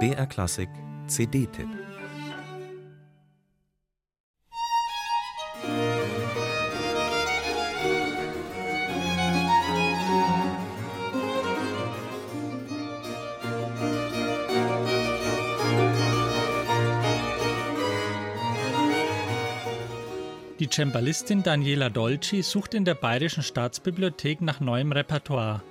BR Klassik CD-Tipp Die Cembalistin Daniela Dolci sucht in der Bayerischen Staatsbibliothek nach neuem Repertoire.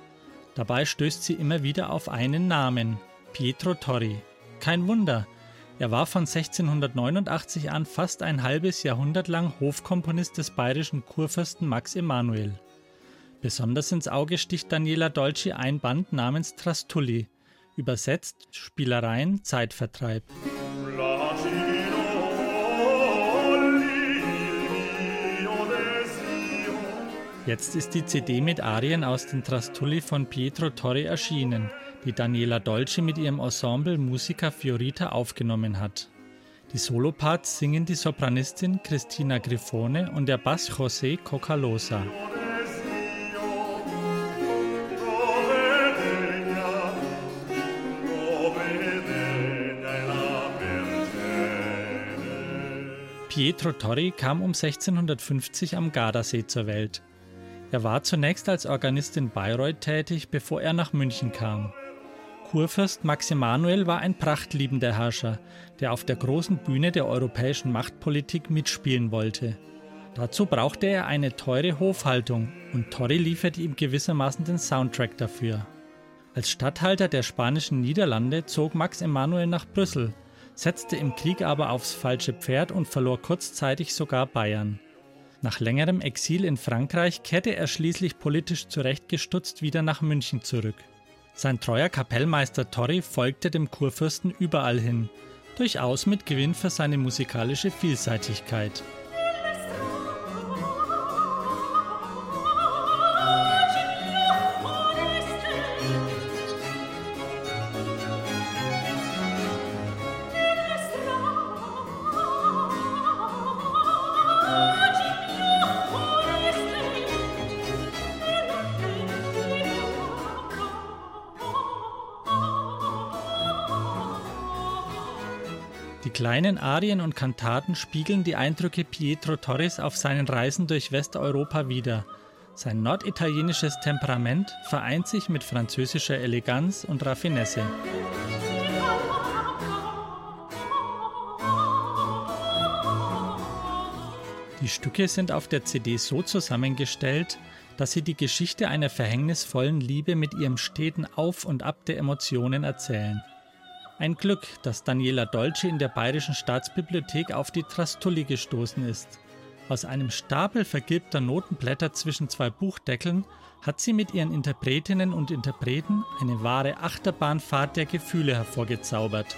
Dabei stößt sie immer wieder auf einen Namen, Pietro Torri. Kein Wunder, er war von 1689 an fast ein halbes Jahrhundert lang Hofkomponist des bayerischen Kurfürsten Max Emanuel. Besonders ins Auge sticht Daniela Dolci ein Band namens Trastulli, übersetzt Spielereien, Zeitvertreib. Jetzt ist die CD mit Arien aus den Trastulli von Pietro Torri erschienen, die Daniela Dolce mit ihrem Ensemble Musica Fiorita aufgenommen hat. Die Soloparts singen die Sopranistin Cristina Grifone und der Bass José Cocalosa. Pietro Torri kam um 1650 am Gardasee zur Welt. Er war zunächst als Organist in Bayreuth tätig, bevor er nach München kam. Kurfürst Max Emanuel war ein prachtliebender Herrscher, der auf der großen Bühne der europäischen Machtpolitik mitspielen wollte. Dazu brauchte er eine teure Hofhaltung und Torri lieferte ihm gewissermaßen den Soundtrack dafür. Als Statthalter der spanischen Niederlande zog Max Emanuel nach Brüssel, setzte im Krieg aber aufs falsche Pferd und verlor kurzzeitig sogar Bayern. Nach längerem Exil in Frankreich kehrte er schließlich politisch zurechtgestutzt wieder nach München zurück. Sein treuer Kapellmeister Torri folgte dem Kurfürsten überall hin, durchaus mit Gewinn für seine musikalische Vielseitigkeit. Kleinen Arien und Kantaten spiegeln die Eindrücke Pietro Torres auf seinen Reisen durch Westeuropa wider. Sein norditalienisches Temperament vereint sich mit französischer Eleganz und Raffinesse. Die Stücke sind auf der CD so zusammengestellt, dass sie die Geschichte einer verhängnisvollen Liebe mit ihrem steten Auf und Ab der Emotionen erzählen. Ein Glück, dass Daniela Dolce in der Bayerischen Staatsbibliothek auf die Trastulli gestoßen ist. Aus einem Stapel vergilbter Notenblätter zwischen zwei Buchdeckeln hat sie mit ihren Interpretinnen und Interpreten eine wahre Achterbahnfahrt der Gefühle hervorgezaubert.